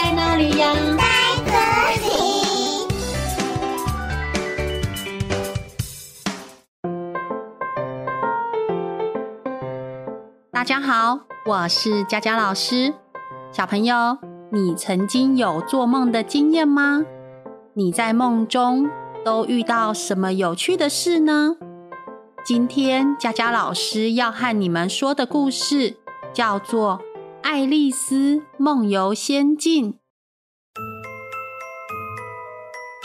在哪里呀？在这里。大家好，我是佳佳老师。小朋友，你曾经有做梦的经验吗？你在梦中都遇到什么有趣的事呢？今天佳佳老师要和你们说的故事叫做《爱丽丝梦游仙境》。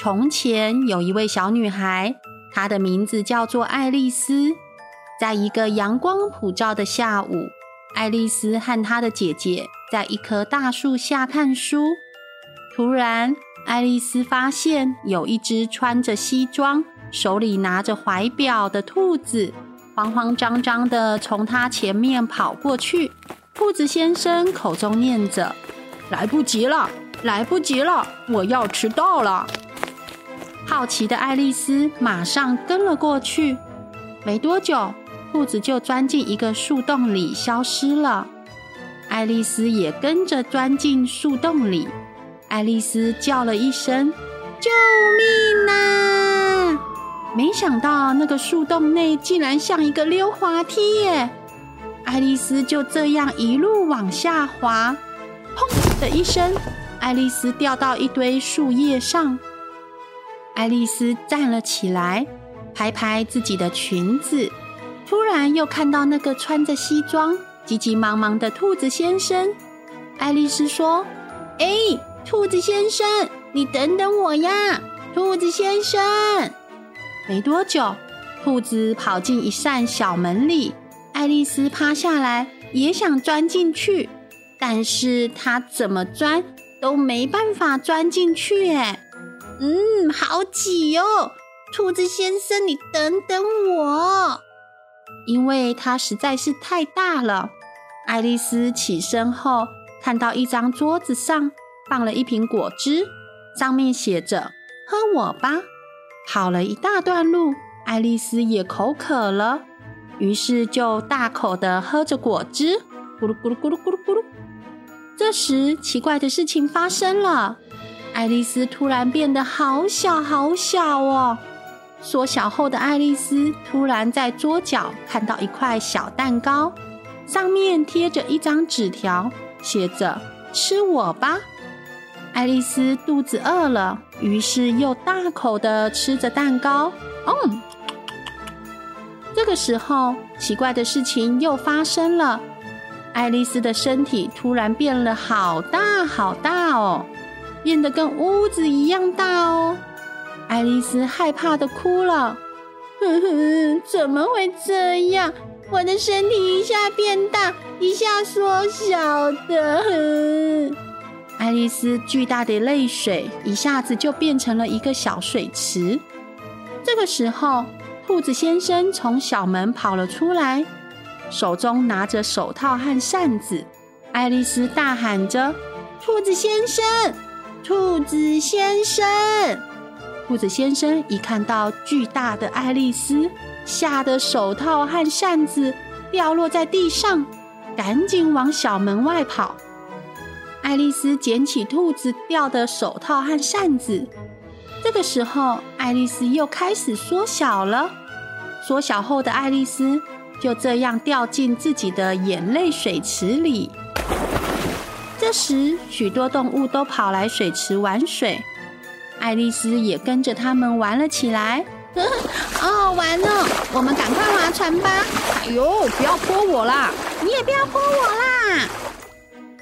从前有一位小女孩，她的名字叫做爱丽丝。在一个阳光普照的下午，爱丽丝和她的姐姐在一棵大树下看书。突然，爱丽丝发现有一只穿着西装，手里拿着怀表的兔子，慌慌张张的从她前面跑过去。兔子先生口中念着：“来不及了，来不及了，我要迟到了。”好奇的爱丽丝马上跟了过去。没多久，兔子就钻进一个树洞里消失了。爱丽丝也跟着钻进树洞里。爱丽丝叫了一声：“救命啊！”没想到那个树洞内竟然像一个溜滑梯耶！爱丽丝就这样一路往下滑，砰的一声，爱丽丝掉到一堆树叶上。爱丽丝站了起来，拍拍自己的裙子，突然又看到那个穿着西装、急急忙忙的兔子先生。爱丽丝说：“哎，兔子先生，你等等我呀！”兔子先生。没多久，兔子跑进一扇小门里，爱丽丝趴下来也想钻进去，但是她怎么钻都没办法钻进去。哎，嗯，好挤哦！兔子先生，你等等我，因为它实在是太大了。爱丽丝起身后，看到一张桌子上放了一瓶果汁，上面写着“喝我吧”。跑了一大段路，爱丽丝也口渴了，于是就大口地喝着果汁，咕噜咕噜咕噜咕噜咕噜。这时，奇怪的事情发生了，爱丽丝突然变得好小好小哦！缩小后的爱丽丝突然在桌角看到一块小蛋糕，上面贴着一张纸条，写着“吃我吧”。爱丽丝肚子饿了，于是又大口地吃着蛋糕。嗯，这个时候，奇怪的事情又发生了。爱丽丝的身体突然变了好大好大哦，变得跟屋子一样大哦。爱丽丝害怕的哭了。哼哼，怎么会这样？我的身体一下变大，一下缩小的。哼。爱丽丝巨大的泪水一下子就变成了一个小水池。这个时候，兔子先生从小门跑了出来，手中拿着手套和扇子。爱丽丝大喊着：“兔子先生，兔子先生！”兔子先生一看到巨大的爱丽丝，吓得手套和扇子掉落在地上，赶紧往小门外跑。爱丽丝捡起兔子掉的手套和扇子，这个时候，爱丽丝又开始缩小了。缩小后的爱丽丝就这样掉进自己的眼泪水池里。这时，许多动物都跑来水池玩水，爱丽丝也跟着他们玩了起来。好好玩哦！我们赶快划船吧！哎呦，不要泼我啦！你也不要泼我啦！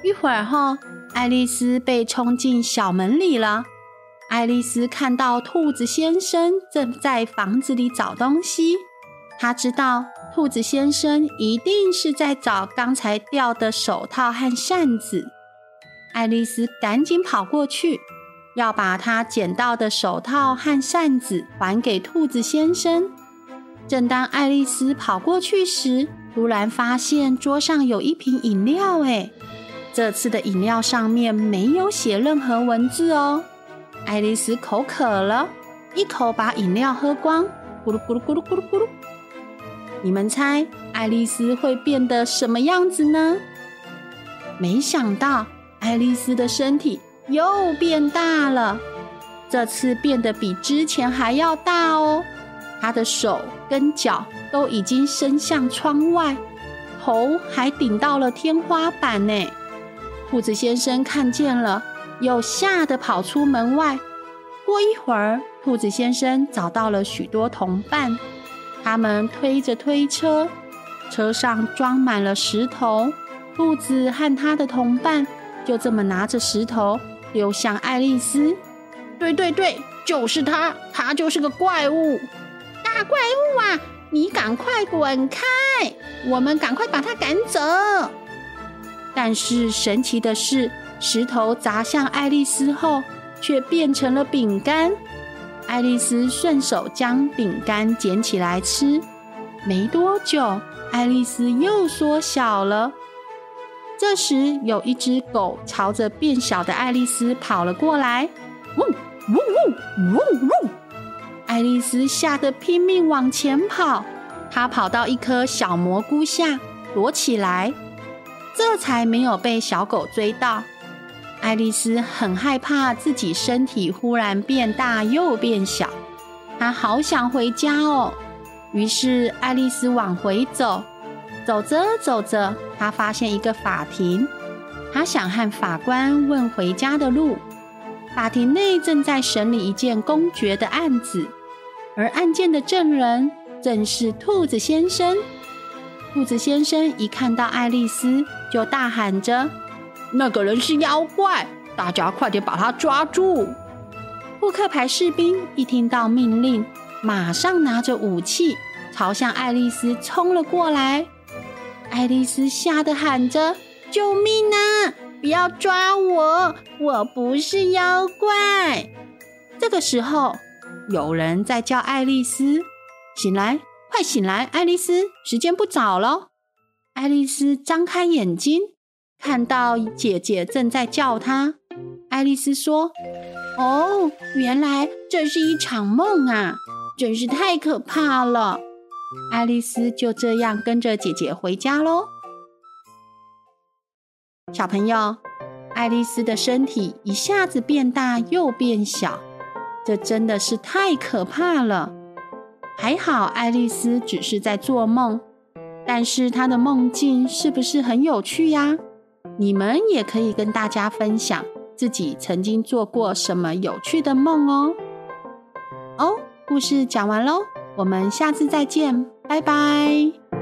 一会儿后，爱丽丝被冲进小门里了。爱丽丝看到兔子先生正在房子里找东西，她知道兔子先生一定是在找刚才掉的手套和扇子。爱丽丝赶紧跑过去，要把她捡到的手套和扇子还给兔子先生。正当爱丽丝跑过去时，突然发现桌上有一瓶饮料，哎。这次的饮料上面没有写任何文字哦。爱丽丝口渴了，一口把饮料喝光，咕噜咕噜咕噜咕噜咕噜。你们猜爱丽丝会变得什么样子呢？没想到爱丽丝的身体又变大了，这次变得比之前还要大哦。她的手跟脚都已经伸向窗外，头还顶到了天花板呢。兔子先生看见了，又吓得跑出门外。过一会儿，兔子先生找到了许多同伴，他们推着推车，车上装满了石头。兔子和他的同伴就这么拿着石头丢向爱丽丝。对对对，就是他，他就是个怪物。大怪物啊！你赶快滚开！我们赶快把他赶走。但是神奇的是，石头砸向爱丽丝后，却变成了饼干。爱丽丝顺手将饼干捡起来吃，没多久，爱丽丝又缩小了。这时，有一只狗朝着变小的爱丽丝跑了过来，呜呜呜呜呜。爱丽丝吓得拼命往前跑，她跑到一颗小蘑菇下躲起来，这才没有被小狗追到。爱丽丝很害怕自己身体忽然变大又变小，她好想回家哦。于是爱丽丝往回走，走着走着，她发现一个法庭，她想和法官问回家的路。法庭内正在审理一件公爵的案子。而案件的证人正是兔子先生。兔子先生一看到爱丽丝，就大喊着：“那个人是妖怪，大家快点把他抓住！”扑克牌士兵一听到命令，马上拿着武器朝向爱丽丝冲了过来。爱丽丝吓得喊着：“救命啊！不要抓我，我不是妖怪！”这个时候，有人在叫爱丽丝，醒来，快醒来，爱丽丝，时间不早了。爱丽丝张开眼睛，看到姐姐正在叫她。爱丽丝说：“哦，原来这是一场梦啊，真是太可怕了。”爱丽丝就这样跟着姐姐回家喽。小朋友，爱丽丝的身体一下子变大又变小。这真的是太可怕了！还好爱丽丝只是在做梦，但是她的梦境是不是很有趣呀？你们也可以跟大家分享自己曾经做过什么有趣的梦哦。哦，故事讲完喽，我们下次再见，拜拜。